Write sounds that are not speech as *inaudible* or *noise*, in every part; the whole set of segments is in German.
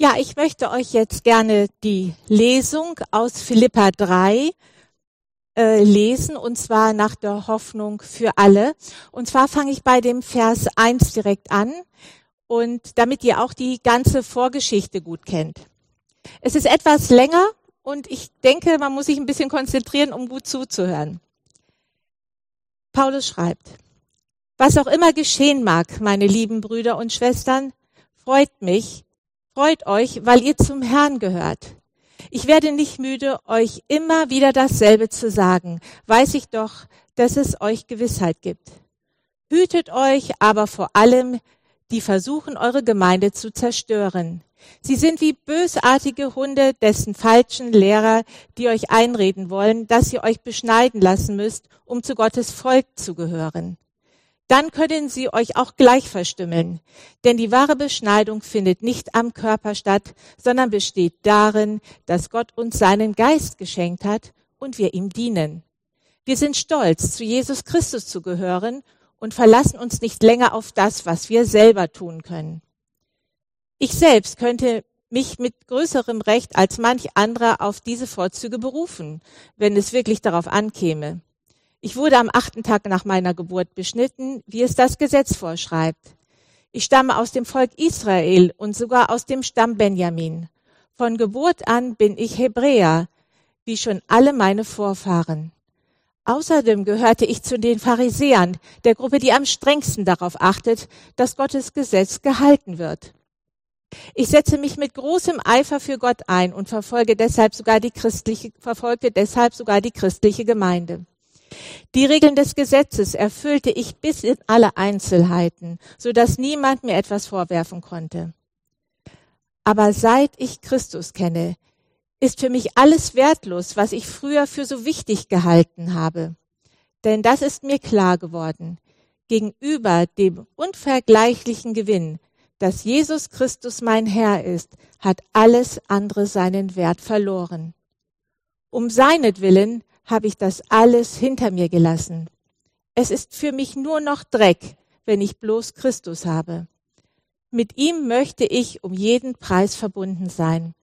Ja, ich möchte euch jetzt gerne die Lesung aus Philippa 3 äh, lesen, und zwar nach der Hoffnung für alle. Und zwar fange ich bei dem Vers 1 direkt an, und damit ihr auch die ganze Vorgeschichte gut kennt. Es ist etwas länger und ich denke, man muss sich ein bisschen konzentrieren, um gut zuzuhören. Paulus schreibt, was auch immer geschehen mag, meine lieben Brüder und Schwestern, freut mich, Freut euch, weil ihr zum Herrn gehört. Ich werde nicht müde, euch immer wieder dasselbe zu sagen. Weiß ich doch, dass es euch Gewissheit gibt. Hütet euch aber vor allem, die versuchen, eure Gemeinde zu zerstören. Sie sind wie bösartige Hunde, dessen falschen Lehrer, die euch einreden wollen, dass ihr euch beschneiden lassen müsst, um zu Gottes Volk zu gehören dann können sie euch auch gleich verstümmeln. Denn die wahre Beschneidung findet nicht am Körper statt, sondern besteht darin, dass Gott uns seinen Geist geschenkt hat und wir ihm dienen. Wir sind stolz, zu Jesus Christus zu gehören und verlassen uns nicht länger auf das, was wir selber tun können. Ich selbst könnte mich mit größerem Recht als manch anderer auf diese Vorzüge berufen, wenn es wirklich darauf ankäme. Ich wurde am achten Tag nach meiner Geburt beschnitten, wie es das Gesetz vorschreibt. Ich stamme aus dem Volk Israel und sogar aus dem Stamm Benjamin. Von Geburt an bin ich Hebräer, wie schon alle meine Vorfahren. Außerdem gehörte ich zu den Pharisäern, der Gruppe, die am strengsten darauf achtet, dass Gottes Gesetz gehalten wird. Ich setze mich mit großem Eifer für Gott ein und verfolge deshalb sogar die christliche, verfolge deshalb sogar die christliche Gemeinde. Die Regeln des Gesetzes erfüllte ich bis in alle Einzelheiten, so dass niemand mir etwas vorwerfen konnte. Aber seit ich Christus kenne, ist für mich alles wertlos, was ich früher für so wichtig gehalten habe. Denn das ist mir klar geworden. Gegenüber dem unvergleichlichen Gewinn, dass Jesus Christus mein Herr ist, hat alles andere seinen Wert verloren. Um seinetwillen habe ich das alles hinter mir gelassen. Es ist für mich nur noch Dreck, wenn ich bloß Christus habe. Mit ihm möchte ich um jeden Preis verbunden sein.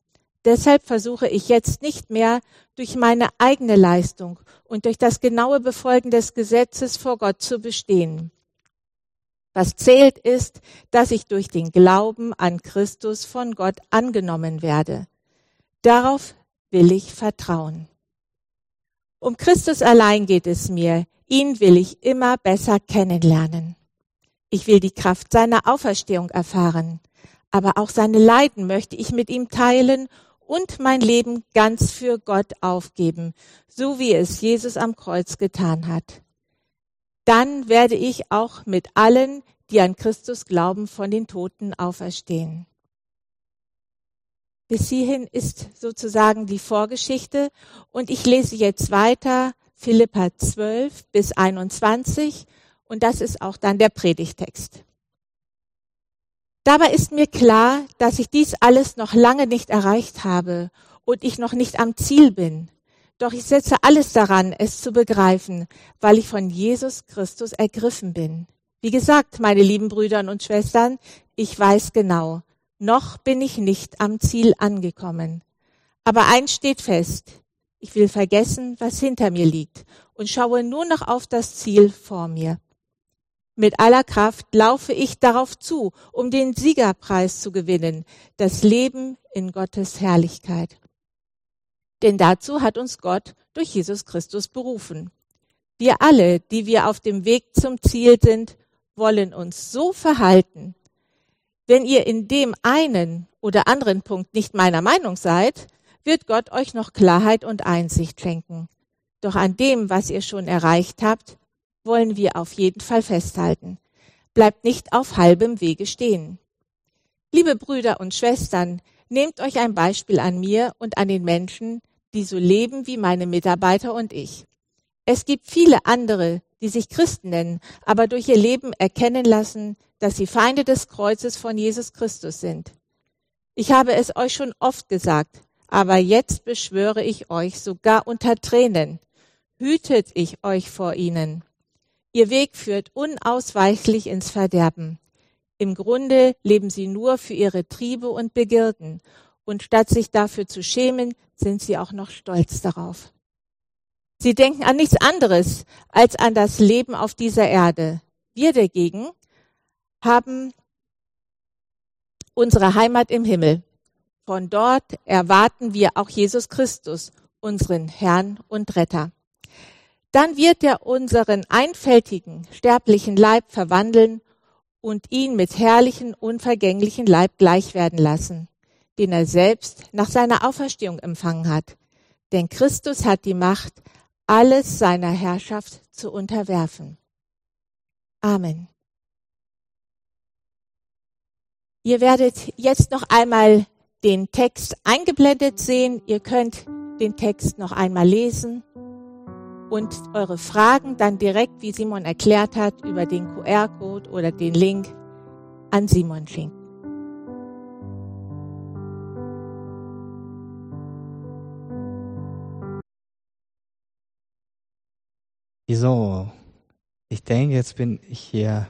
Deshalb versuche ich jetzt nicht mehr durch meine eigene Leistung und durch das genaue Befolgen des Gesetzes vor Gott zu bestehen. Was zählt ist, dass ich durch den Glauben an Christus von Gott angenommen werde. Darauf will ich vertrauen. Um Christus allein geht es mir. Ihn will ich immer besser kennenlernen. Ich will die Kraft seiner Auferstehung erfahren, aber auch seine Leiden möchte ich mit ihm teilen und mein Leben ganz für Gott aufgeben, so wie es Jesus am Kreuz getan hat. Dann werde ich auch mit allen, die an Christus glauben, von den Toten auferstehen. Bis hierhin ist sozusagen die Vorgeschichte und ich lese jetzt weiter Philippa 12 bis 21 und das ist auch dann der Predigtext. Dabei ist mir klar, dass ich dies alles noch lange nicht erreicht habe und ich noch nicht am Ziel bin. Doch ich setze alles daran, es zu begreifen, weil ich von Jesus Christus ergriffen bin. Wie gesagt, meine lieben Brüder und Schwestern, ich weiß genau, noch bin ich nicht am Ziel angekommen. Aber eins steht fest. Ich will vergessen, was hinter mir liegt und schaue nur noch auf das Ziel vor mir. Mit aller Kraft laufe ich darauf zu, um den Siegerpreis zu gewinnen, das Leben in Gottes Herrlichkeit. Denn dazu hat uns Gott durch Jesus Christus berufen. Wir alle, die wir auf dem Weg zum Ziel sind, wollen uns so verhalten, wenn ihr in dem einen oder anderen Punkt nicht meiner Meinung seid, wird Gott euch noch Klarheit und Einsicht schenken. Doch an dem, was ihr schon erreicht habt, wollen wir auf jeden Fall festhalten. Bleibt nicht auf halbem Wege stehen. Liebe Brüder und Schwestern, nehmt euch ein Beispiel an mir und an den Menschen, die so leben wie meine Mitarbeiter und ich. Es gibt viele andere, die sich Christen nennen, aber durch ihr Leben erkennen lassen, dass sie Feinde des Kreuzes von Jesus Christus sind. Ich habe es euch schon oft gesagt, aber jetzt beschwöre ich euch sogar unter Tränen. Hütet ich euch vor ihnen. Ihr Weg führt unausweichlich ins Verderben. Im Grunde leben sie nur für ihre Triebe und Begierden. Und statt sich dafür zu schämen, sind sie auch noch stolz darauf. Sie denken an nichts anderes als an das Leben auf dieser Erde. Wir dagegen haben unsere Heimat im Himmel. Von dort erwarten wir auch Jesus Christus, unseren Herrn und Retter. Dann wird er unseren einfältigen, sterblichen Leib verwandeln und ihn mit herrlichen, unvergänglichen Leib gleich werden lassen, den er selbst nach seiner Auferstehung empfangen hat. Denn Christus hat die Macht, alles seiner Herrschaft zu unterwerfen. Amen. Ihr werdet jetzt noch einmal den Text eingeblendet sehen. Ihr könnt den Text noch einmal lesen und eure Fragen dann direkt, wie Simon erklärt hat, über den QR-Code oder den Link an Simon schicken. So, ich denke, jetzt bin ich hier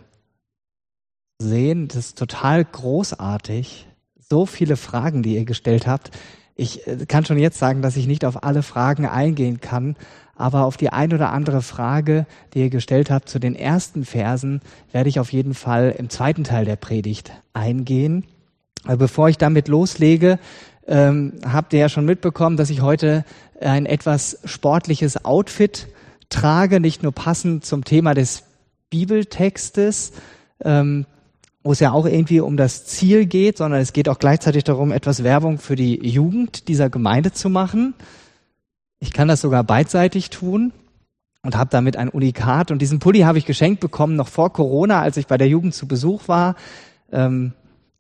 sehen. Das ist total großartig. So viele Fragen, die ihr gestellt habt. Ich äh, kann schon jetzt sagen, dass ich nicht auf alle Fragen eingehen kann, aber auf die ein oder andere Frage, die ihr gestellt habt zu den ersten Versen, werde ich auf jeden Fall im zweiten Teil der Predigt eingehen. Bevor ich damit loslege, ähm, habt ihr ja schon mitbekommen, dass ich heute ein etwas sportliches Outfit trage, nicht nur passend zum Thema des Bibeltextes, ähm, wo es ja auch irgendwie um das Ziel geht, sondern es geht auch gleichzeitig darum, etwas Werbung für die Jugend dieser Gemeinde zu machen. Ich kann das sogar beidseitig tun und habe damit ein Unikat. Und diesen Pulli habe ich geschenkt bekommen noch vor Corona, als ich bei der Jugend zu Besuch war. Ähm,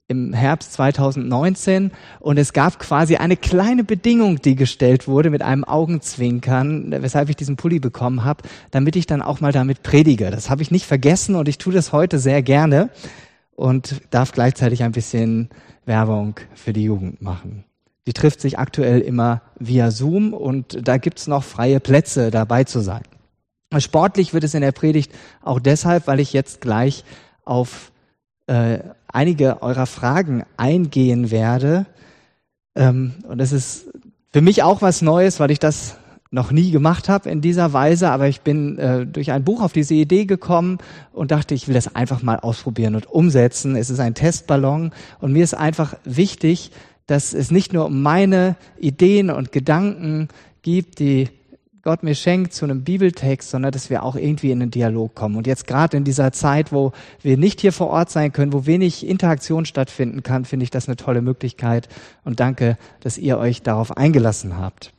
im Herbst 2019 und es gab quasi eine kleine Bedingung, die gestellt wurde mit einem Augenzwinkern, weshalb ich diesen Pulli bekommen habe, damit ich dann auch mal damit predige. Das habe ich nicht vergessen und ich tue das heute sehr gerne und darf gleichzeitig ein bisschen Werbung für die Jugend machen. Die trifft sich aktuell immer via Zoom und da gibt's noch freie Plätze dabei zu sein. Sportlich wird es in der Predigt auch deshalb, weil ich jetzt gleich auf äh, einige eurer Fragen eingehen werde. Ähm, und das ist für mich auch was Neues, weil ich das noch nie gemacht habe in dieser Weise, aber ich bin äh, durch ein Buch auf diese Idee gekommen und dachte, ich will das einfach mal ausprobieren und umsetzen. Es ist ein Testballon und mir ist einfach wichtig, dass es nicht nur um meine Ideen und Gedanken gibt, die Gott mir schenkt zu einem Bibeltext, sondern dass wir auch irgendwie in einen Dialog kommen. Und jetzt gerade in dieser Zeit, wo wir nicht hier vor Ort sein können, wo wenig Interaktion stattfinden kann, finde ich das eine tolle Möglichkeit. Und danke, dass ihr euch darauf eingelassen habt.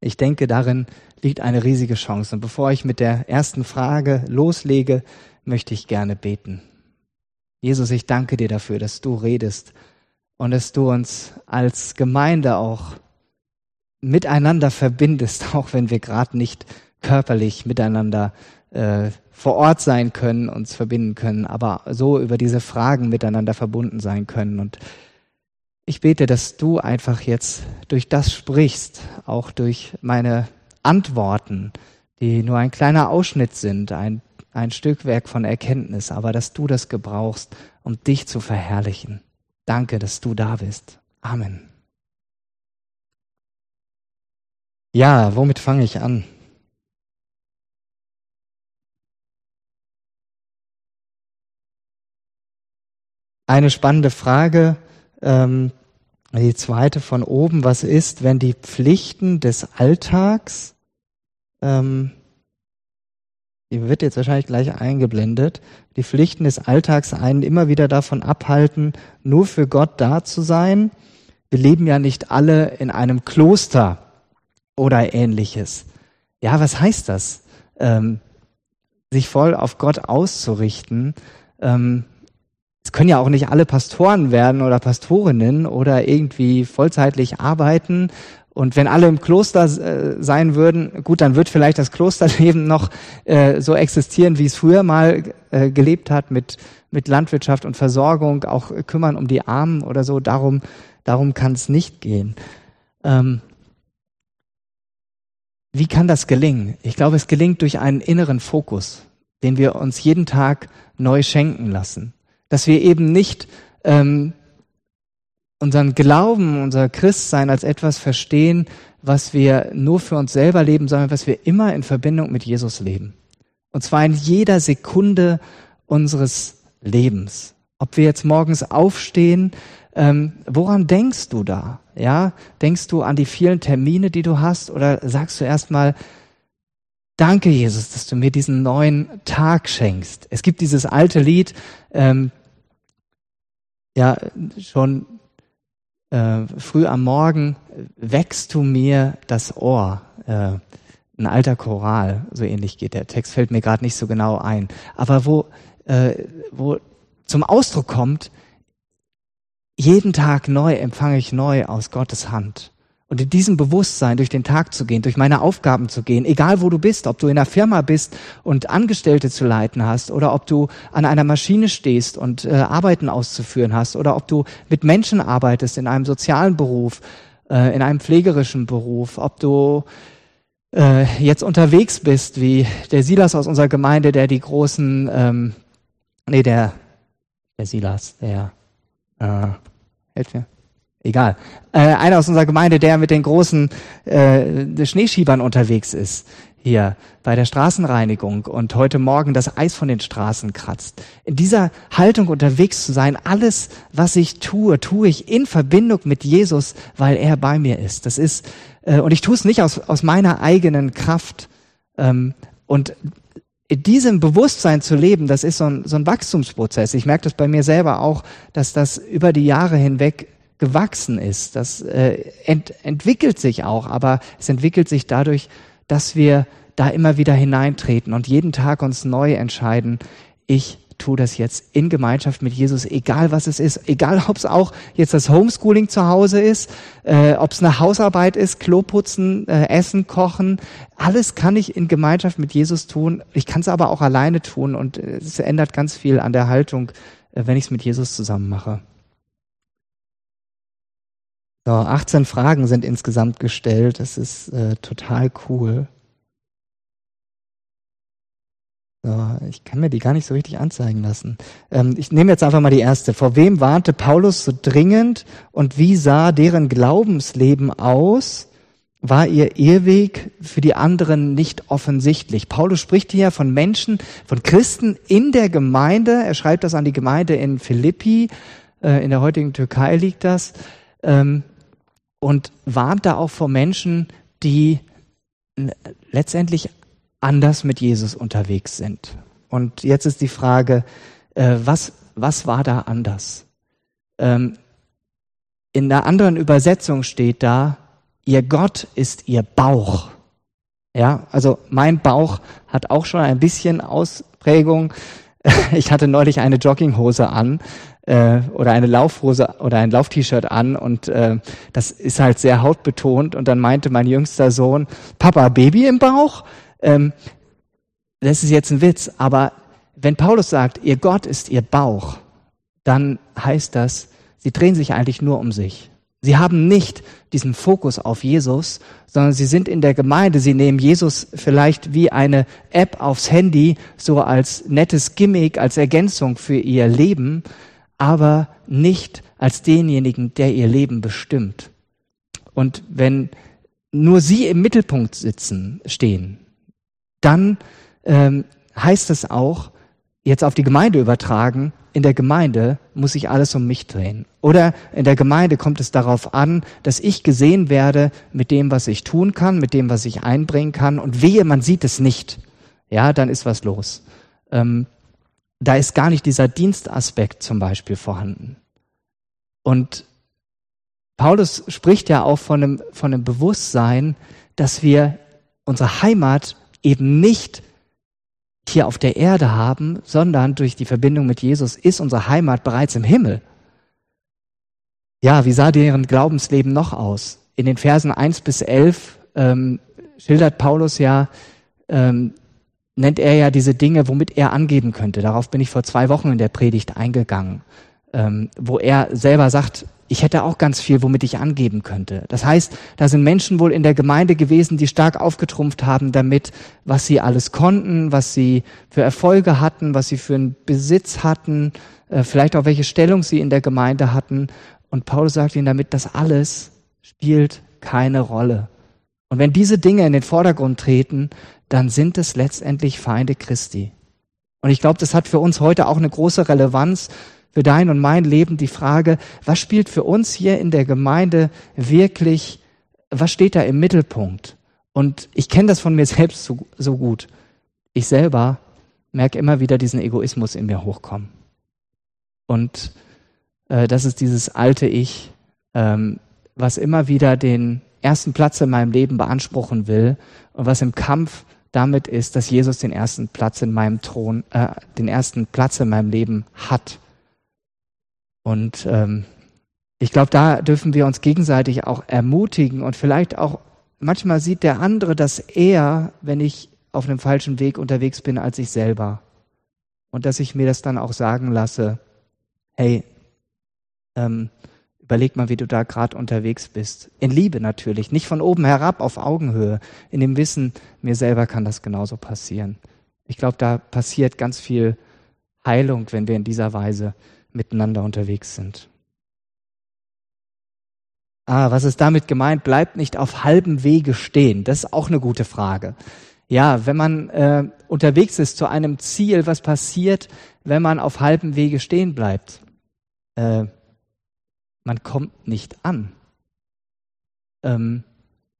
Ich denke, darin liegt eine riesige Chance. Und bevor ich mit der ersten Frage loslege, möchte ich gerne beten. Jesus, ich danke dir dafür, dass du redest und dass du uns als Gemeinde auch miteinander verbindest, *laughs* auch wenn wir gerade nicht körperlich miteinander äh, vor Ort sein können, uns verbinden können, aber so über diese Fragen miteinander verbunden sein können. Und ich bete, dass du einfach jetzt durch das sprichst, auch durch meine Antworten, die nur ein kleiner Ausschnitt sind, ein, ein Stückwerk von Erkenntnis, aber dass du das gebrauchst, um dich zu verherrlichen. Danke, dass du da bist. Amen. Ja, womit fange ich an? Eine spannende Frage, ähm, die zweite von oben, was ist, wenn die Pflichten des Alltags, ähm, die wird jetzt wahrscheinlich gleich eingeblendet, die Pflichten des Alltags einen immer wieder davon abhalten, nur für Gott da zu sein. Wir leben ja nicht alle in einem Kloster oder ähnliches. Ja, was heißt das? Ähm, sich voll auf Gott auszurichten. Ähm, es können ja auch nicht alle Pastoren werden oder Pastorinnen oder irgendwie vollzeitlich arbeiten. Und wenn alle im Kloster äh, sein würden, gut, dann wird vielleicht das Klosterleben noch äh, so existieren, wie es früher mal äh, gelebt hat, mit, mit Landwirtschaft und Versorgung, auch kümmern um die Armen oder so. Darum, darum kann es nicht gehen. Ähm, wie kann das gelingen? Ich glaube, es gelingt durch einen inneren Fokus, den wir uns jeden Tag neu schenken lassen. Dass wir eben nicht ähm, unseren Glauben, unser Christsein als etwas verstehen, was wir nur für uns selber leben, sondern was wir immer in Verbindung mit Jesus leben. Und zwar in jeder Sekunde unseres Lebens. Ob wir jetzt morgens aufstehen, ähm, woran denkst du da? Ja, denkst du an die vielen Termine, die du hast, oder sagst du erstmal, danke Jesus, dass du mir diesen neuen Tag schenkst? Es gibt dieses alte Lied, ähm, ja, schon äh, früh am Morgen wächst du mir das Ohr. Äh, ein alter Choral, so ähnlich geht der Text, fällt mir gerade nicht so genau ein. Aber wo, äh, wo zum Ausdruck kommt, jeden Tag neu empfange ich neu aus Gottes Hand. Und in diesem Bewusstsein durch den Tag zu gehen, durch meine Aufgaben zu gehen, egal wo du bist, ob du in einer Firma bist und Angestellte zu leiten hast oder ob du an einer Maschine stehst und äh, Arbeiten auszuführen hast oder ob du mit Menschen arbeitest in einem sozialen Beruf, äh, in einem pflegerischen Beruf, ob du äh, jetzt unterwegs bist, wie der Silas aus unserer Gemeinde, der die großen, ähm, nee, der, der Silas, der, äh, helft mir egal, äh, einer aus unserer Gemeinde, der mit den großen äh, Schneeschiebern unterwegs ist, hier bei der Straßenreinigung und heute Morgen das Eis von den Straßen kratzt. In dieser Haltung unterwegs zu sein, alles, was ich tue, tue ich in Verbindung mit Jesus, weil er bei mir ist. Das ist, äh, und ich tue es nicht aus, aus meiner eigenen Kraft. Ähm, und in diesem Bewusstsein zu leben, das ist so ein, so ein Wachstumsprozess. Ich merke das bei mir selber auch, dass das über die Jahre hinweg gewachsen ist. Das äh, ent, entwickelt sich auch, aber es entwickelt sich dadurch, dass wir da immer wieder hineintreten und jeden Tag uns neu entscheiden, ich tue das jetzt in Gemeinschaft mit Jesus, egal was es ist, egal ob es auch jetzt das Homeschooling zu Hause ist, äh, ob es eine Hausarbeit ist, Klo putzen, äh, Essen kochen, alles kann ich in Gemeinschaft mit Jesus tun. Ich kann es aber auch alleine tun und äh, es ändert ganz viel an der Haltung, äh, wenn ich es mit Jesus zusammen mache. So, 18 Fragen sind insgesamt gestellt. Das ist äh, total cool. So, ich kann mir die gar nicht so richtig anzeigen lassen. Ähm, ich nehme jetzt einfach mal die erste. Vor wem warnte Paulus so dringend und wie sah deren Glaubensleben aus? War ihr Irrweg für die anderen nicht offensichtlich? Paulus spricht hier von Menschen, von Christen in der Gemeinde. Er schreibt das an die Gemeinde in Philippi. Äh, in der heutigen Türkei liegt das. Ähm, und warnt da auch vor Menschen, die letztendlich anders mit Jesus unterwegs sind. Und jetzt ist die Frage, äh, was, was war da anders? Ähm, in der anderen Übersetzung steht da, ihr Gott ist ihr Bauch. Ja, also mein Bauch hat auch schon ein bisschen Ausprägung. *laughs* Ich hatte neulich eine Jogginghose an äh, oder eine Laufhose oder ein Lauf-T-Shirt an und äh, das ist halt sehr hautbetont und dann meinte mein jüngster Sohn, Papa, Baby im Bauch? Ähm, das ist jetzt ein Witz, aber wenn Paulus sagt, ihr Gott ist ihr Bauch, dann heißt das, sie drehen sich eigentlich nur um sich. Sie haben nicht diesen Fokus auf Jesus, sondern sie sind in der Gemeinde, sie nehmen Jesus vielleicht wie eine App aufs Handy, so als nettes Gimmick, als Ergänzung für ihr Leben, aber nicht als denjenigen, der ihr Leben bestimmt. Und wenn nur sie im Mittelpunkt sitzen, stehen, dann ähm, heißt es auch, jetzt auf die Gemeinde übertragen, in der Gemeinde muss sich alles um mich drehen. Oder in der Gemeinde kommt es darauf an, dass ich gesehen werde mit dem, was ich tun kann, mit dem, was ich einbringen kann. Und wehe, man sieht es nicht. Ja, dann ist was los. Ähm, da ist gar nicht dieser Dienstaspekt zum Beispiel vorhanden. Und Paulus spricht ja auch von einem, von einem Bewusstsein, dass wir unsere Heimat eben nicht hier auf der Erde haben, sondern durch die Verbindung mit Jesus ist unsere Heimat bereits im Himmel. Ja, wie sah deren Glaubensleben noch aus? In den Versen 1 bis 11 ähm, schildert Paulus ja ähm, nennt er ja diese Dinge, womit er angeben könnte. Darauf bin ich vor zwei Wochen in der Predigt eingegangen, ähm, wo er selber sagt, ich hätte auch ganz viel, womit ich angeben könnte. Das heißt, da sind Menschen wohl in der Gemeinde gewesen, die stark aufgetrumpft haben damit, was sie alles konnten, was sie für Erfolge hatten, was sie für einen Besitz hatten, äh, vielleicht auch welche Stellung sie in der Gemeinde hatten. Und Paulus sagt ihnen damit, das alles spielt keine Rolle. Und wenn diese Dinge in den Vordergrund treten, dann sind es letztendlich Feinde Christi. Und ich glaube, das hat für uns heute auch eine große Relevanz für dein und mein Leben die Frage, was spielt für uns hier in der Gemeinde wirklich, was steht da im Mittelpunkt? Und ich kenne das von mir *laughs* selbst so, so gut. Ich selber merke immer wieder diesen Egoismus in mir hochkommen. Und äh, das ist dieses alte Ich, ähm, was immer wieder den ersten Platz in meinem Leben beanspruchen will und was im Kampf damit ist, dass Jesus den ersten Platz in meinem Thron, äh, den ersten Platz in meinem Leben hat. Und ähm, ich glaube, da dürfen wir uns gegenseitig auch ermutigen und vielleicht auch manchmal sieht der andere das eher, wenn ich auf einem falschen Weg unterwegs bin, als ich selber. Und dass ich mir das dann auch sagen lasse, hey, ähm, überleg mal, wie du da gerade unterwegs bist. In Liebe natürlich, nicht von oben herab auf Augenhöhe, in dem Wissen, mir selber kann das genauso passieren. Ich glaube, da passiert ganz viel Heilung, wenn wir in dieser Weise miteinander unterwegs sind. Ah, was ist damit gemeint? Bleibt nicht auf halbem Wege stehen. Das ist auch eine gute Frage. Ja, wenn man äh, unterwegs ist zu einem Ziel, was passiert, wenn man auf halbem Wege stehen bleibt? Äh, man kommt nicht an. Ähm,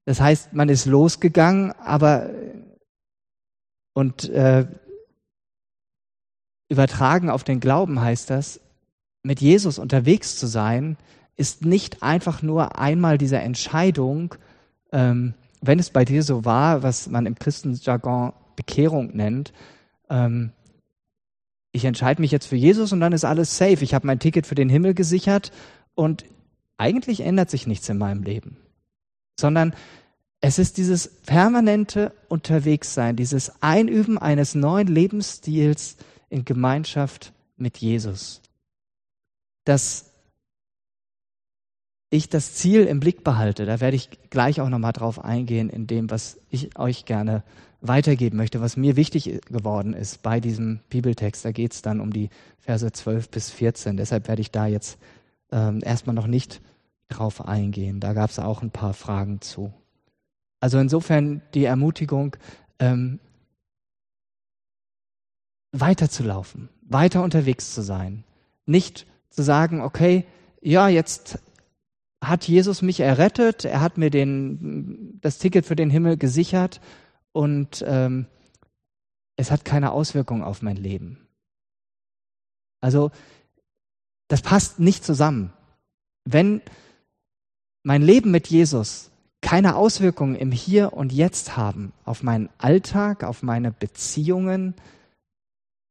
das heißt, man ist losgegangen, aber und äh, übertragen auf den Glauben heißt das, mit Jesus unterwegs zu sein, ist nicht einfach nur einmal diese Entscheidung, ähm, wenn es bei dir so war, was man im Christenjargon Bekehrung nennt, ähm, ich entscheide mich jetzt für Jesus und dann ist alles safe. Ich habe mein Ticket für den Himmel gesichert und eigentlich ändert sich nichts in meinem Leben, sondern es ist dieses permanente Unterwegssein, dieses Einüben eines neuen Lebensstils in Gemeinschaft mit Jesus dass ich das Ziel im Blick behalte. Da werde ich gleich auch nochmal drauf eingehen in dem, was ich euch gerne weitergeben möchte, was mir wichtig geworden ist bei diesem Bibeltext. Da geht es dann um die Verse 12 bis 14. Deshalb werde ich da jetzt ähm, erstmal noch nicht drauf eingehen. Da gab es auch ein paar Fragen zu. Also insofern die Ermutigung, ähm, weiterzulaufen, weiter unterwegs zu sein, nicht zu sagen, okay, ja, jetzt hat Jesus mich errettet, er hat mir den, das Ticket für den Himmel gesichert und ähm, es hat keine Auswirkung auf mein Leben. Also das passt nicht zusammen. Wenn mein Leben mit Jesus keine Auswirkungen im Hier und Jetzt haben auf meinen Alltag, auf meine Beziehungen,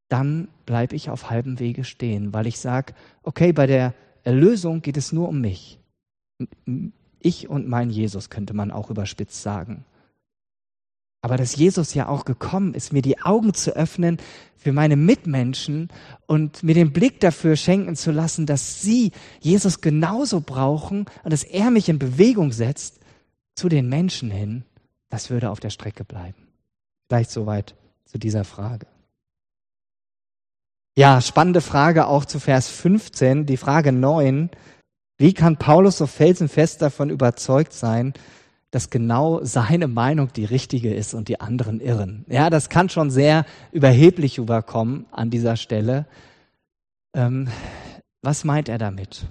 dann bleibe ich auf halbem Wege stehen, weil ich sage, okay, bei der Erlösung geht es nur um mich. Ich und mein Jesus könnte man auch überspitzt sagen. Aber dass Jesus ja auch gekommen ist, mir die Augen zu öffnen für meine Mitmenschen und mir den Blick dafür schenken zu lassen, dass sie Jesus genauso brauchen und dass er mich in Bewegung setzt zu den Menschen hin, das würde auf der Strecke bleiben. Vielleicht soweit zu dieser Frage. Ja, spannende Frage auch zu Vers 15, die Frage 9. Wie kann Paulus so felsenfest davon überzeugt sein, dass genau seine Meinung die richtige ist und die anderen irren? Ja, das kann schon sehr überheblich überkommen an dieser Stelle. Ähm, was meint er damit?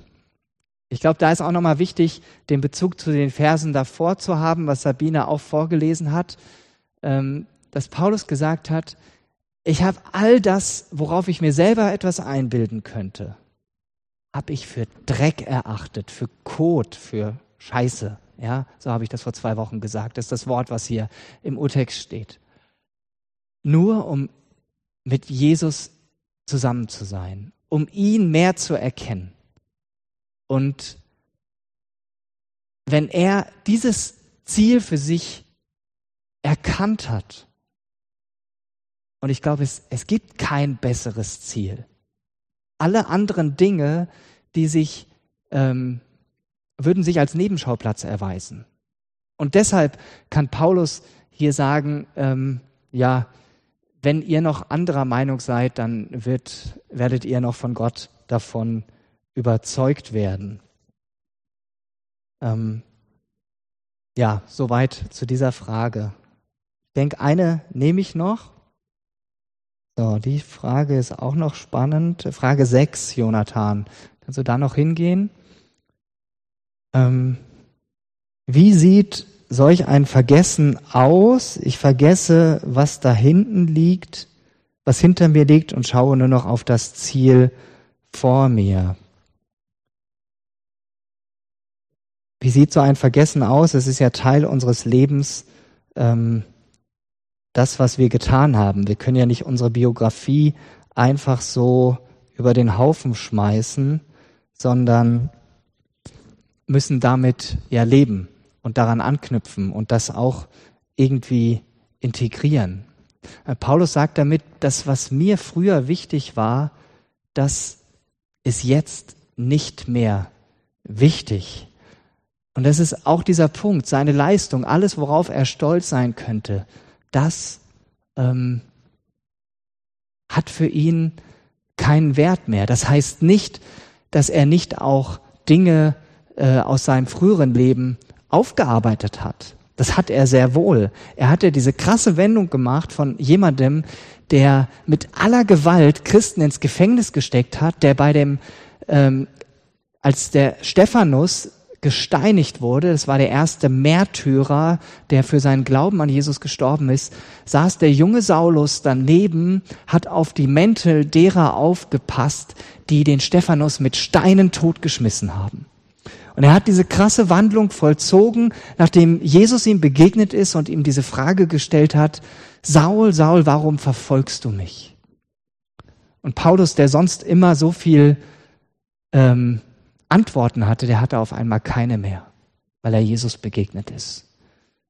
Ich glaube, da ist auch nochmal wichtig, den Bezug zu den Versen davor zu haben, was Sabine auch vorgelesen hat, ähm, dass Paulus gesagt hat, ich habe all das, worauf ich mir selber etwas einbilden könnte, habe ich für Dreck erachtet, für Kot, für Scheiße. Ja, so habe ich das vor zwei Wochen gesagt. Das ist das Wort, was hier im Urtext steht. Nur um mit Jesus zusammen zu sein, um ihn mehr zu erkennen. Und wenn er dieses Ziel für sich erkannt hat, und ich glaube, es, es gibt kein besseres Ziel. Alle anderen Dinge, die sich ähm, würden sich als Nebenschauplatz erweisen. Und deshalb kann Paulus hier sagen, ähm, ja, wenn ihr noch anderer Meinung seid, dann wird, werdet ihr noch von Gott davon überzeugt werden. Ähm, ja, soweit zu dieser Frage. Ich denke, eine nehme ich noch. So, die Frage ist auch noch spannend. Frage 6, Jonathan. Kannst du da noch hingehen? Ähm, wie sieht solch ein Vergessen aus? Ich vergesse, was da hinten liegt, was hinter mir liegt und schaue nur noch auf das Ziel vor mir. Wie sieht so ein Vergessen aus? Es ist ja Teil unseres Lebens, ähm, das, was wir getan haben. Wir können ja nicht unsere Biografie einfach so über den Haufen schmeißen, sondern müssen damit ja leben und daran anknüpfen und das auch irgendwie integrieren. Äh, Paulus sagt damit, das, was mir früher wichtig war, das ist jetzt nicht mehr wichtig. Und das ist auch dieser Punkt, seine Leistung, alles, worauf er stolz sein könnte, das ähm, hat für ihn keinen Wert mehr. Das heißt nicht, dass er nicht auch Dinge äh, aus seinem früheren Leben aufgearbeitet hat. Das hat er sehr wohl. Er hatte diese krasse Wendung gemacht von jemandem, der mit aller Gewalt Christen ins Gefängnis gesteckt hat, der bei dem, ähm, als der Stephanus gesteinigt wurde, das war der erste Märtyrer, der für seinen Glauben an Jesus gestorben ist, saß der junge Saulus daneben, hat auf die Mäntel derer aufgepasst, die den Stephanus mit Steinen totgeschmissen haben. Und er hat diese krasse Wandlung vollzogen, nachdem Jesus ihm begegnet ist und ihm diese Frage gestellt hat, Saul, Saul, warum verfolgst du mich? Und Paulus, der sonst immer so viel ähm, Antworten hatte, der hatte auf einmal keine mehr, weil er Jesus begegnet ist.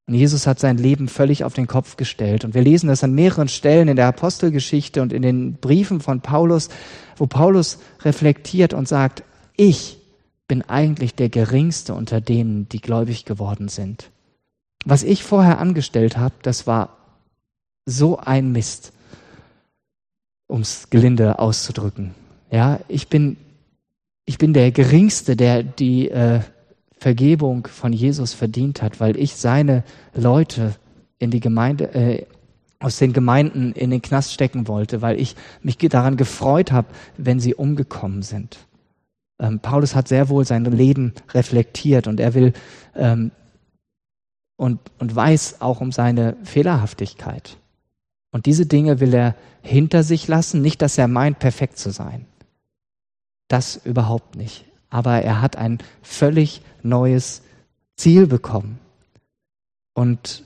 Und Jesus hat sein Leben völlig auf den Kopf gestellt. Und wir lesen das an mehreren Stellen in der Apostelgeschichte und in den Briefen von Paulus, wo Paulus reflektiert und sagt, ich bin eigentlich der geringste unter denen, die gläubig geworden sind. Was ich vorher angestellt habe, das war so ein Mist, um es gelinde auszudrücken. Ja, ich bin ich bin der Geringste, der die äh, Vergebung von Jesus verdient hat, weil ich seine Leute in die Gemeinde, äh, aus den Gemeinden in den Knast stecken wollte, weil ich mich daran gefreut habe, wenn sie umgekommen sind. Ähm, Paulus hat sehr wohl sein Leben reflektiert und er will ähm, und, und weiß auch um seine Fehlerhaftigkeit. Und diese Dinge will er hinter sich lassen, nicht, dass er meint, perfekt zu sein. Das überhaupt nicht. Aber er hat ein völlig neues Ziel bekommen. Und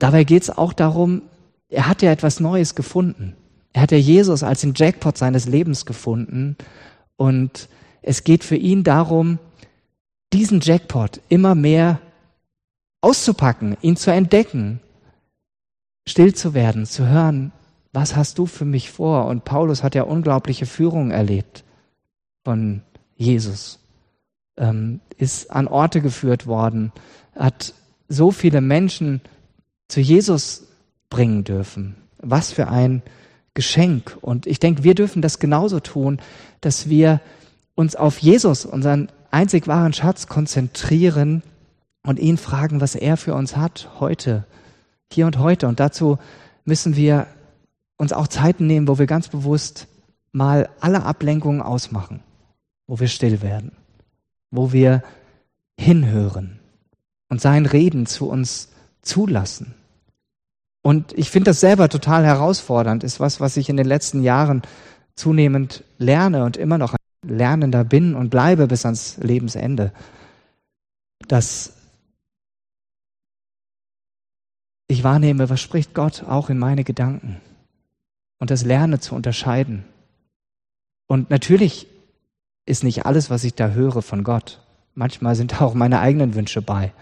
dabei geht es auch darum, er hat ja etwas Neues gefunden. Er hat ja Jesus als den Jackpot seines Lebens gefunden. Und es geht für ihn darum, diesen Jackpot immer mehr auszupacken, ihn zu entdecken, still zu werden, zu hören, was hast du für mich vor? Und Paulus hat ja unglaubliche Führung erlebt von Jesus, ähm, ist an Orte geführt worden, hat so viele Menschen zu Jesus bringen dürfen. Was für ein Geschenk. Und ich denke, wir dürfen das genauso tun, dass wir uns auf Jesus, unseren einzig wahren Schatz, konzentrieren und ihn fragen, was er für uns hat heute, hier und heute. Und dazu müssen wir uns auch Zeiten nehmen, wo wir ganz bewusst mal alle Ablenkungen ausmachen, wo wir still werden, wo wir hinhören und sein Reden zu uns zulassen. Und ich finde das selber total herausfordernd, ist was, was ich in den letzten Jahren zunehmend lerne und immer noch lernender bin und bleibe bis ans Lebensende, dass ich wahrnehme, was spricht Gott auch in meine Gedanken und das lerne zu unterscheiden. Und natürlich ist nicht alles, was ich da höre, von Gott. Manchmal sind auch meine eigenen Wünsche bei.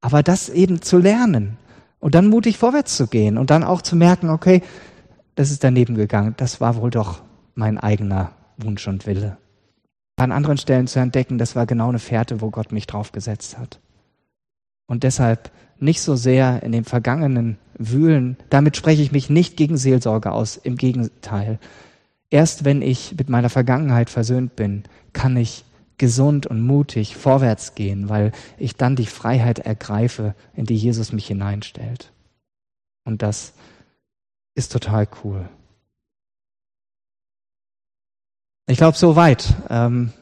Aber das eben zu lernen und dann mutig vorwärts zu gehen und dann auch zu merken, okay, das ist daneben gegangen. Das war wohl doch mein eigener Wunsch und Wille. an anderen Stellen zu entdecken, das war genau eine Fährte, wo Gott mich drauf gesetzt hat. Und deshalb nicht so sehr in dem Vergangenen wühlen. Damit spreche ich mich nicht gegen Seelsorge aus. Im Gegenteil. Erst wenn ich mit meiner Vergangenheit versöhnt bin, kann ich gesund und mutig vorwärts gehen, weil ich dann die Freiheit ergreife, in die Jesus mich hineinstellt. Und das ist total cool. Ich glaube, so weit. Ähm,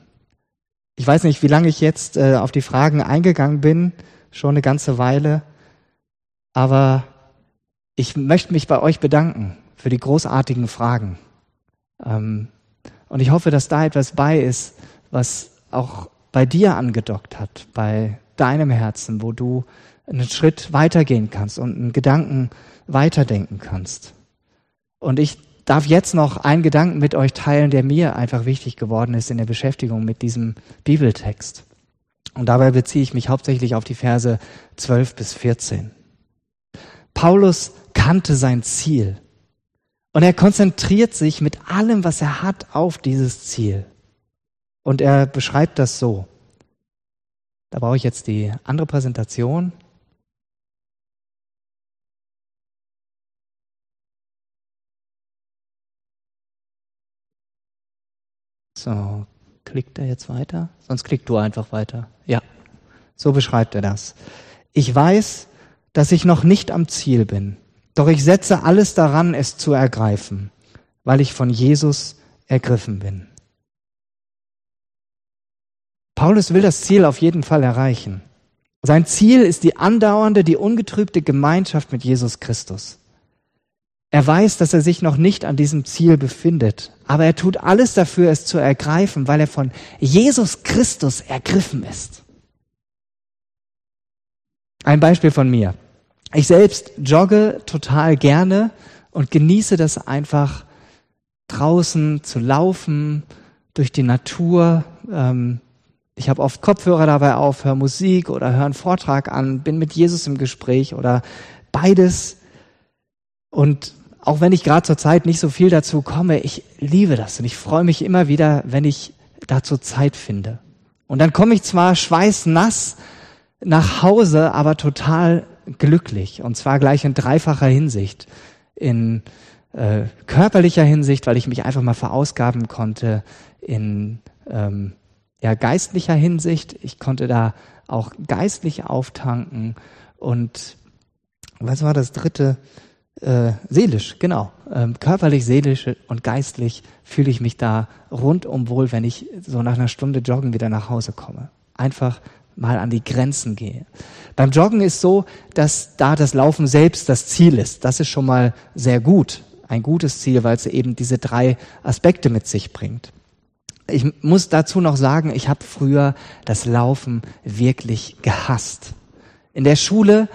ich weiß nicht, wie lange ich jetzt äh, auf die Fragen eingegangen bin, schon eine ganze Weile. Aber ich möchte mich bei euch bedanken für die großartigen Fragen. Ähm, und ich hoffe, dass da etwas bei ist, was auch bei dir angedockt hat, bei deinem Herzen, wo du einen Schritt weitergehen kannst und einen Gedanken weiterdenken kannst. Und ich darf jetzt noch einen Gedanken mit euch teilen, der mir einfach wichtig geworden ist in der Beschäftigung mit diesem Bibeltext. Und dabei beziehe ich mich hauptsächlich auf die Verse 12 bis 14. Paulus kannte sein Ziel und er konzentriert sich mit allem, was er hat, auf dieses Ziel. Und er beschreibt das so. Da brauche ich jetzt die andere Präsentation. So, klickt er jetzt weiter? Sonst klick du einfach weiter. Ja, so beschreibt er das. Ich weiß, dass ich noch nicht am Ziel bin, doch ich setze alles daran, es zu ergreifen, weil ich von Jesus ergriffen bin. Paulus will das Ziel auf jeden Fall erreichen. Sein Ziel ist die andauernde, die ungetrübte Gemeinschaft mit Jesus Christus. Er weiß, dass er sich noch nicht an diesem Ziel befindet, aber er tut alles dafür, es zu ergreifen, weil er von Jesus Christus ergriffen ist. Ein Beispiel von mir. Ich selbst jogge total gerne und genieße das einfach draußen zu laufen, durch die Natur. Ähm, ich habe oft Kopfhörer dabei auf, höre Musik oder höre einen Vortrag an, bin mit Jesus im Gespräch oder beides. Und auch wenn ich gerade zur Zeit nicht so viel dazu komme, ich liebe das und ich freue mich immer wieder, wenn ich dazu Zeit finde. Und dann komme ich zwar schweißnass nach Hause, aber total glücklich. Und zwar gleich in dreifacher Hinsicht. In äh, körperlicher Hinsicht, weil ich mich einfach mal verausgaben konnte. In ähm, ja, geistlicher Hinsicht, ich konnte da auch geistlich auftanken. Und was war das dritte? Äh, seelisch, genau. Ähm, körperlich, seelisch und geistlich fühle ich mich da rundum wohl, wenn ich so nach einer Stunde Joggen wieder nach Hause komme. Einfach mal an die Grenzen gehe. Beim Joggen ist so, dass da das Laufen selbst das Ziel ist. Das ist schon mal sehr gut. Ein gutes Ziel, weil es eben diese drei Aspekte mit sich bringt. Ich muss dazu noch sagen, ich habe früher das Laufen wirklich gehasst. In der Schule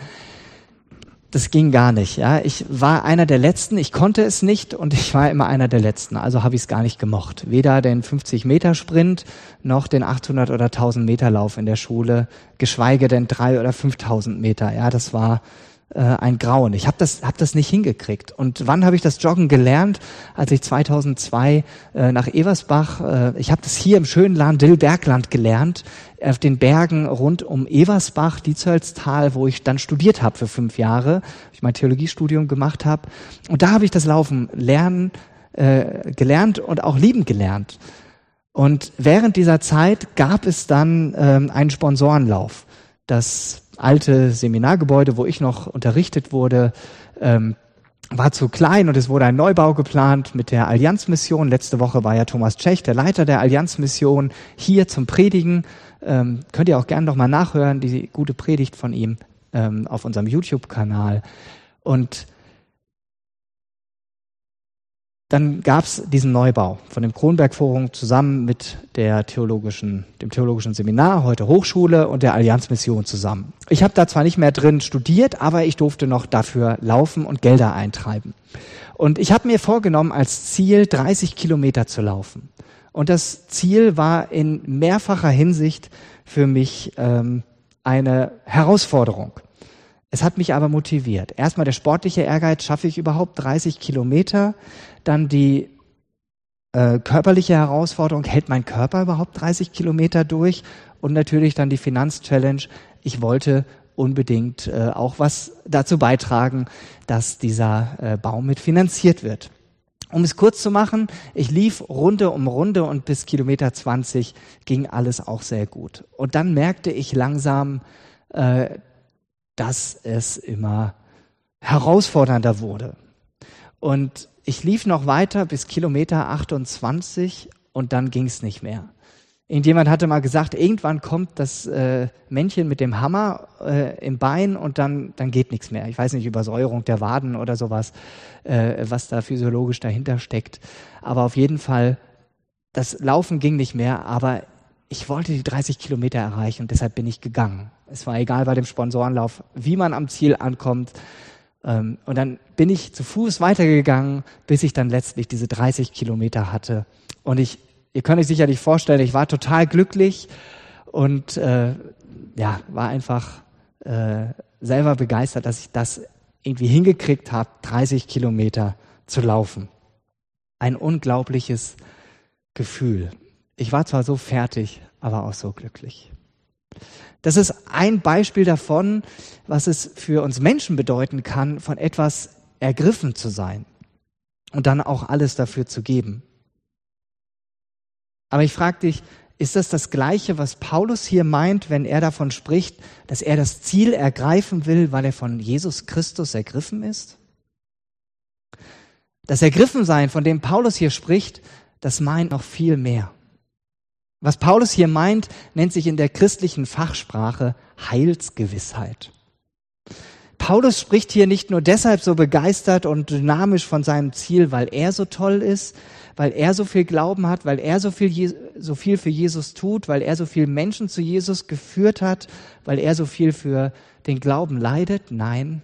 das ging gar nicht. Ja, ich war einer der Letzten. Ich konnte es nicht und ich war immer einer der Letzten. Also habe ich es gar nicht gemocht. Weder den 50 Meter Sprint noch den 800 oder 1000 Meter Lauf in der Schule, geschweige denn drei oder 5000 Meter. Ja, das war äh, ein Grauen. Ich habe das, hab das nicht hingekriegt. Und wann habe ich das Joggen gelernt? Als ich 2002 äh, nach Eversbach, äh, ich habe das hier im schönen Land Dillbergland gelernt, auf den Bergen rund um Eversbach, Dietzölstal, wo ich dann studiert habe für fünf Jahre, ich mein Theologiestudium gemacht habe. Und da habe ich das Laufen lernen äh, gelernt und auch lieben gelernt. Und während dieser Zeit gab es dann ähm, einen Sponsorenlauf. Das alte Seminargebäude, wo ich noch unterrichtet wurde, ähm, war zu klein und es wurde ein Neubau geplant mit der Allianzmission. Letzte Woche war ja Thomas Tschech, der Leiter der Allianzmission, hier zum Predigen. Ähm, könnt ihr auch gerne noch mal nachhören, die gute Predigt von ihm ähm, auf unserem YouTube-Kanal. Und dann gab es diesen Neubau von dem Kronberg Forum zusammen mit der theologischen, dem theologischen Seminar, heute Hochschule und der Allianzmission zusammen. Ich habe da zwar nicht mehr drin studiert, aber ich durfte noch dafür laufen und Gelder eintreiben. Und ich habe mir vorgenommen, als Ziel 30 Kilometer zu laufen. Und das Ziel war in mehrfacher Hinsicht für mich ähm, eine Herausforderung. Es hat mich aber motiviert. Erstmal der sportliche Ehrgeiz, schaffe ich überhaupt 30 Kilometer? Dann die äh, körperliche Herausforderung, hält mein Körper überhaupt 30 Kilometer durch? Und natürlich dann die Finanzchallenge. Ich wollte unbedingt äh, auch was dazu beitragen, dass dieser äh, Baum mit finanziert wird. Um es kurz zu machen, ich lief Runde um Runde und bis Kilometer 20 ging alles auch sehr gut. Und dann merkte ich langsam, äh, dass es immer herausfordernder wurde. Und ich lief noch weiter bis Kilometer 28 und dann ging es nicht mehr. Irgendjemand hatte mal gesagt, irgendwann kommt das äh, Männchen mit dem Hammer äh, im Bein und dann, dann geht nichts mehr. Ich weiß nicht, Übersäuerung der Waden oder sowas, äh, was da physiologisch dahinter steckt. Aber auf jeden Fall, das Laufen ging nicht mehr, aber ich wollte die 30 Kilometer erreichen und deshalb bin ich gegangen. Es war egal bei dem Sponsorenlauf, wie man am Ziel ankommt. Ähm, und dann bin ich zu Fuß weitergegangen, bis ich dann letztlich diese 30 Kilometer hatte. Und ich Ihr könnt euch sicherlich vorstellen, ich war total glücklich und äh, ja, war einfach äh, selber begeistert, dass ich das irgendwie hingekriegt habe, 30 Kilometer zu laufen. Ein unglaubliches Gefühl. Ich war zwar so fertig, aber auch so glücklich. Das ist ein Beispiel davon, was es für uns Menschen bedeuten kann, von etwas ergriffen zu sein und dann auch alles dafür zu geben. Aber ich frage dich, ist das das Gleiche, was Paulus hier meint, wenn er davon spricht, dass er das Ziel ergreifen will, weil er von Jesus Christus ergriffen ist? Das Ergriffensein, von dem Paulus hier spricht, das meint noch viel mehr. Was Paulus hier meint, nennt sich in der christlichen Fachsprache Heilsgewissheit. Paulus spricht hier nicht nur deshalb so begeistert und dynamisch von seinem Ziel, weil er so toll ist, weil er so viel Glauben hat, weil er so viel, so viel für Jesus tut, weil er so viel Menschen zu Jesus geführt hat, weil er so viel für den Glauben leidet. Nein.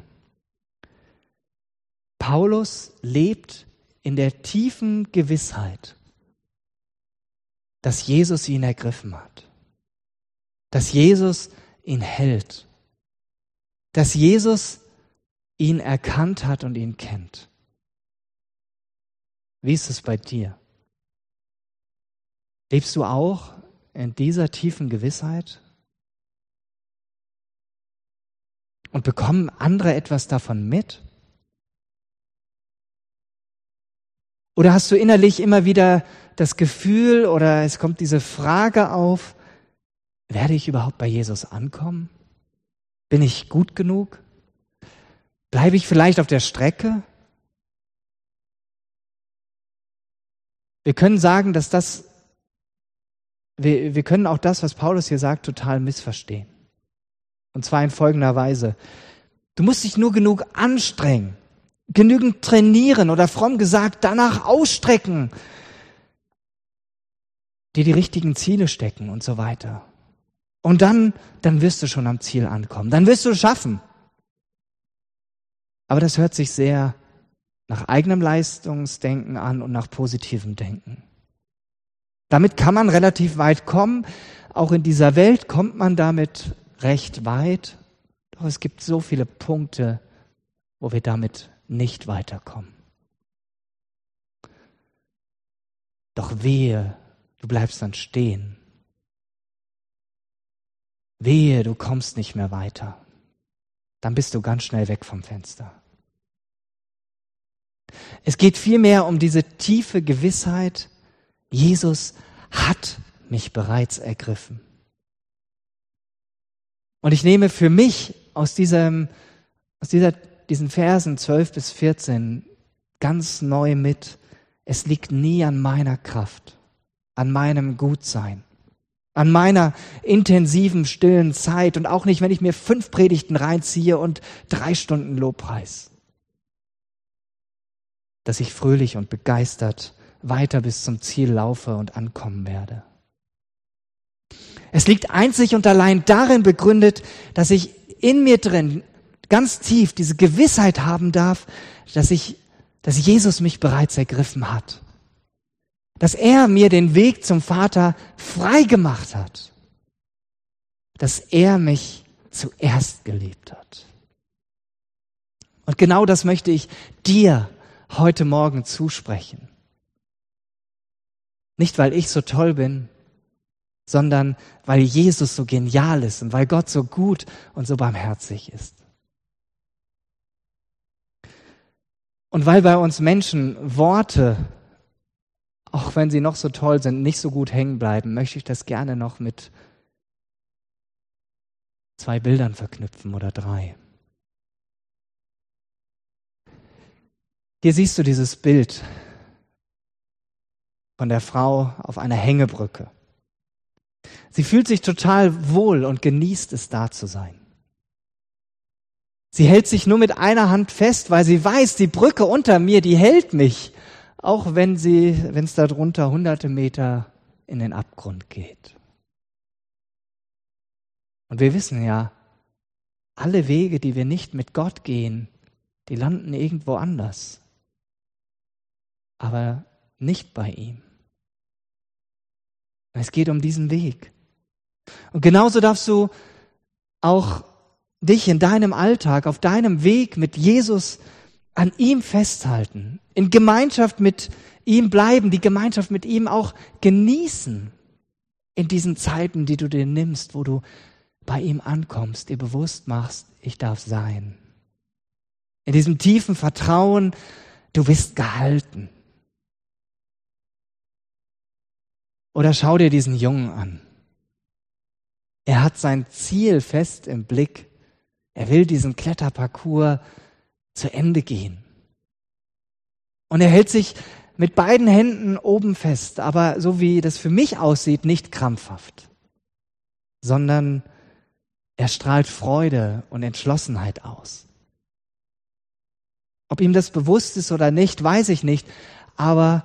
Paulus lebt in der tiefen Gewissheit, dass Jesus ihn ergriffen hat, dass Jesus ihn hält, dass Jesus ihn erkannt hat und ihn kennt. Wie ist es bei dir? Lebst du auch in dieser tiefen Gewissheit? Und bekommen andere etwas davon mit? Oder hast du innerlich immer wieder das Gefühl oder es kommt diese Frage auf, werde ich überhaupt bei Jesus ankommen? Bin ich gut genug? Bleibe ich vielleicht auf der Strecke? Wir können sagen, dass das, wir, wir können auch das, was Paulus hier sagt, total missverstehen. Und zwar in folgender Weise. Du musst dich nur genug anstrengen, genügend trainieren oder fromm gesagt danach ausstrecken, dir die richtigen Ziele stecken und so weiter. Und dann, dann wirst du schon am Ziel ankommen. Dann wirst du es schaffen. Aber das hört sich sehr nach eigenem Leistungsdenken an und nach positivem Denken. Damit kann man relativ weit kommen. Auch in dieser Welt kommt man damit recht weit. Doch es gibt so viele Punkte, wo wir damit nicht weiterkommen. Doch wehe, du bleibst dann stehen. Wehe, du kommst nicht mehr weiter. Dann bist du ganz schnell weg vom Fenster. Es geht vielmehr um diese tiefe Gewissheit, Jesus hat mich bereits ergriffen. Und ich nehme für mich aus diesem, aus dieser, diesen Versen 12 bis 14 ganz neu mit, es liegt nie an meiner Kraft, an meinem Gutsein, an meiner intensiven, stillen Zeit und auch nicht, wenn ich mir fünf Predigten reinziehe und drei Stunden Lobpreis dass ich fröhlich und begeistert weiter bis zum Ziel laufe und ankommen werde. Es liegt einzig und allein darin begründet, dass ich in mir drin ganz tief diese Gewissheit haben darf, dass ich, dass Jesus mich bereits ergriffen hat. Dass er mir den Weg zum Vater frei gemacht hat. Dass er mich zuerst geliebt hat. Und genau das möchte ich dir heute Morgen zusprechen. Nicht, weil ich so toll bin, sondern weil Jesus so genial ist und weil Gott so gut und so barmherzig ist. Und weil bei uns Menschen Worte, auch wenn sie noch so toll sind, nicht so gut hängen bleiben, möchte ich das gerne noch mit zwei Bildern verknüpfen oder drei. Hier siehst du dieses Bild von der Frau auf einer Hängebrücke. Sie fühlt sich total wohl und genießt es, da zu sein. Sie hält sich nur mit einer Hand fest, weil sie weiß, die Brücke unter mir, die hält mich, auch wenn sie, wenn es darunter hunderte Meter in den Abgrund geht. Und wir wissen ja, alle Wege, die wir nicht mit Gott gehen, die landen irgendwo anders. Aber nicht bei ihm. Es geht um diesen Weg. Und genauso darfst du auch dich in deinem Alltag, auf deinem Weg mit Jesus an ihm festhalten, in Gemeinschaft mit ihm bleiben, die Gemeinschaft mit ihm auch genießen in diesen Zeiten, die du dir nimmst, wo du bei ihm ankommst, dir bewusst machst, ich darf sein. In diesem tiefen Vertrauen, du bist gehalten. Oder schau dir diesen Jungen an. Er hat sein Ziel fest im Blick. Er will diesen Kletterparcours zu Ende gehen. Und er hält sich mit beiden Händen oben fest, aber so wie das für mich aussieht, nicht krampfhaft, sondern er strahlt Freude und Entschlossenheit aus. Ob ihm das bewusst ist oder nicht, weiß ich nicht, aber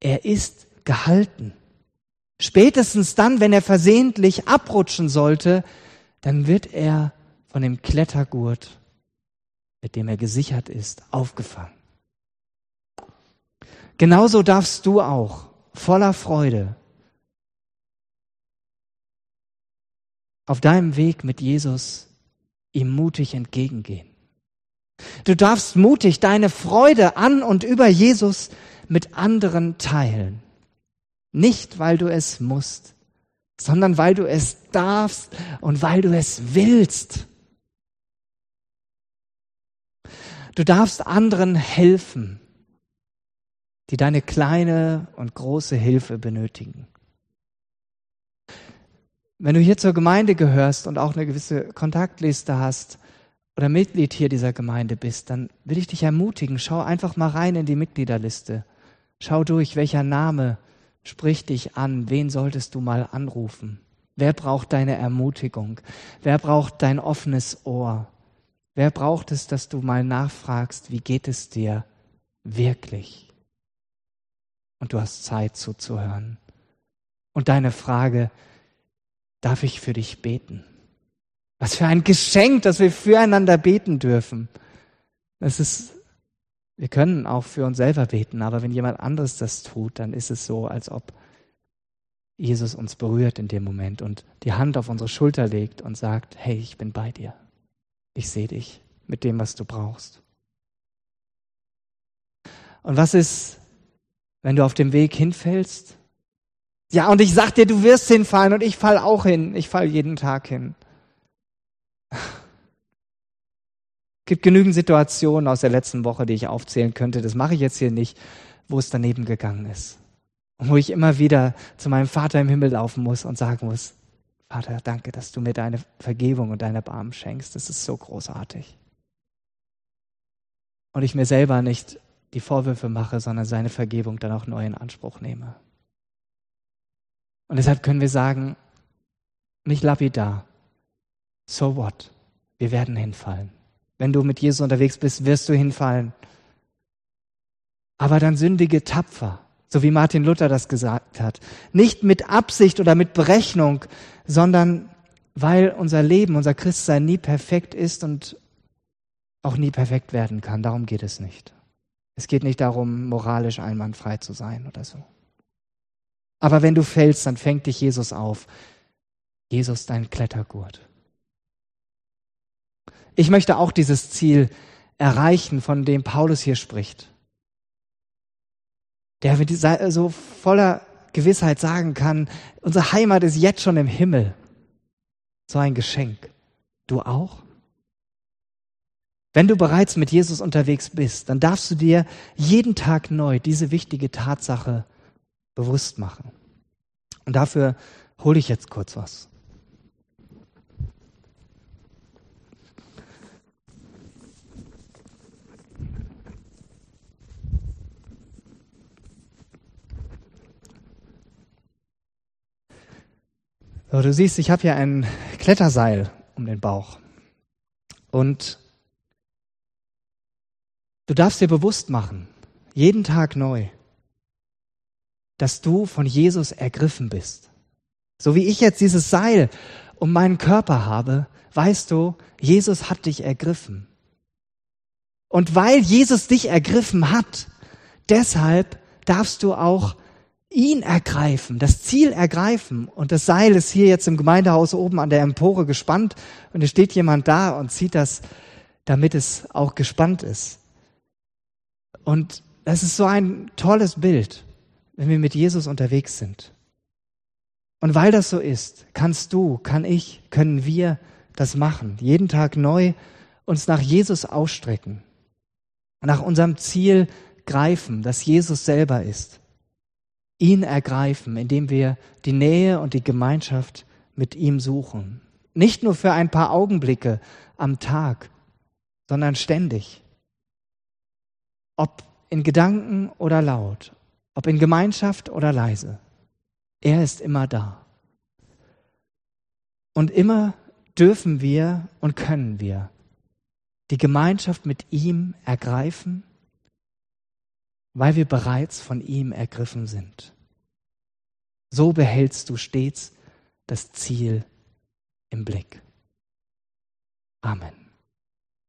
er ist gehalten. Spätestens dann, wenn er versehentlich abrutschen sollte, dann wird er von dem Klettergurt, mit dem er gesichert ist, aufgefangen. Genauso darfst du auch voller Freude auf deinem Weg mit Jesus ihm mutig entgegengehen. Du darfst mutig deine Freude an und über Jesus mit anderen teilen. Nicht, weil du es musst, sondern weil du es darfst und weil du es willst. Du darfst anderen helfen, die deine kleine und große Hilfe benötigen. Wenn du hier zur Gemeinde gehörst und auch eine gewisse Kontaktliste hast oder Mitglied hier dieser Gemeinde bist, dann will ich dich ermutigen, schau einfach mal rein in die Mitgliederliste. Schau durch, welcher Name Sprich dich an. Wen solltest du mal anrufen? Wer braucht deine Ermutigung? Wer braucht dein offenes Ohr? Wer braucht es, dass du mal nachfragst, wie geht es dir wirklich? Und du hast Zeit zuzuhören. Und deine Frage, darf ich für dich beten? Was für ein Geschenk, dass wir füreinander beten dürfen. Das ist wir können auch für uns selber beten, aber wenn jemand anderes das tut, dann ist es so, als ob Jesus uns berührt in dem Moment und die Hand auf unsere Schulter legt und sagt, hey, ich bin bei dir. Ich sehe dich mit dem, was du brauchst. Und was ist, wenn du auf dem Weg hinfällst? Ja, und ich sag dir, du wirst hinfallen und ich fall auch hin. Ich fall jeden Tag hin *laughs* gibt genügend Situationen aus der letzten Woche, die ich aufzählen könnte. Das mache ich jetzt hier nicht, wo es daneben gegangen ist. Und wo ich immer wieder zu meinem Vater im Himmel laufen muss und sagen muss, Vater, danke, dass du mir deine Vergebung und deine Barmen schenkst. Das ist so großartig. Und ich mir selber nicht die Vorwürfe mache, sondern seine Vergebung dann auch neu in Anspruch nehme. Und deshalb können wir sagen, nicht lapidar, so what? Wir werden hinfallen. Wenn du mit Jesus unterwegs bist, wirst du hinfallen. Aber dann sündige tapfer, so wie Martin Luther das gesagt hat. Nicht mit Absicht oder mit Berechnung, sondern weil unser Leben, unser Christsein nie perfekt ist und auch nie perfekt werden kann. Darum geht es nicht. Es geht nicht darum, moralisch einwandfrei zu sein oder so. Aber wenn du fällst, dann fängt dich Jesus auf. Jesus dein Klettergurt. Ich möchte auch dieses Ziel erreichen, von dem Paulus hier spricht. Der so voller Gewissheit sagen kann, unsere Heimat ist jetzt schon im Himmel. So ein Geschenk. Du auch? Wenn du bereits mit Jesus unterwegs bist, dann darfst du dir jeden Tag neu diese wichtige Tatsache bewusst machen. Und dafür hole ich jetzt kurz was. So, du siehst, ich habe hier ein Kletterseil um den Bauch. Und du darfst dir bewusst machen, jeden Tag neu, dass du von Jesus ergriffen bist. So wie ich jetzt dieses Seil um meinen Körper habe, weißt du, Jesus hat dich ergriffen. Und weil Jesus dich ergriffen hat, deshalb darfst du auch ihn ergreifen, das Ziel ergreifen. Und das Seil ist hier jetzt im Gemeindehaus oben an der Empore gespannt und es steht jemand da und zieht das, damit es auch gespannt ist. Und das ist so ein tolles Bild, wenn wir mit Jesus unterwegs sind. Und weil das so ist, kannst du, kann ich, können wir das machen. Jeden Tag neu uns nach Jesus ausstrecken. Nach unserem Ziel greifen, das Jesus selber ist ihn ergreifen, indem wir die Nähe und die Gemeinschaft mit ihm suchen. Nicht nur für ein paar Augenblicke am Tag, sondern ständig. Ob in Gedanken oder laut, ob in Gemeinschaft oder leise. Er ist immer da. Und immer dürfen wir und können wir die Gemeinschaft mit ihm ergreifen weil wir bereits von ihm ergriffen sind. So behältst du stets das Ziel im Blick. Amen.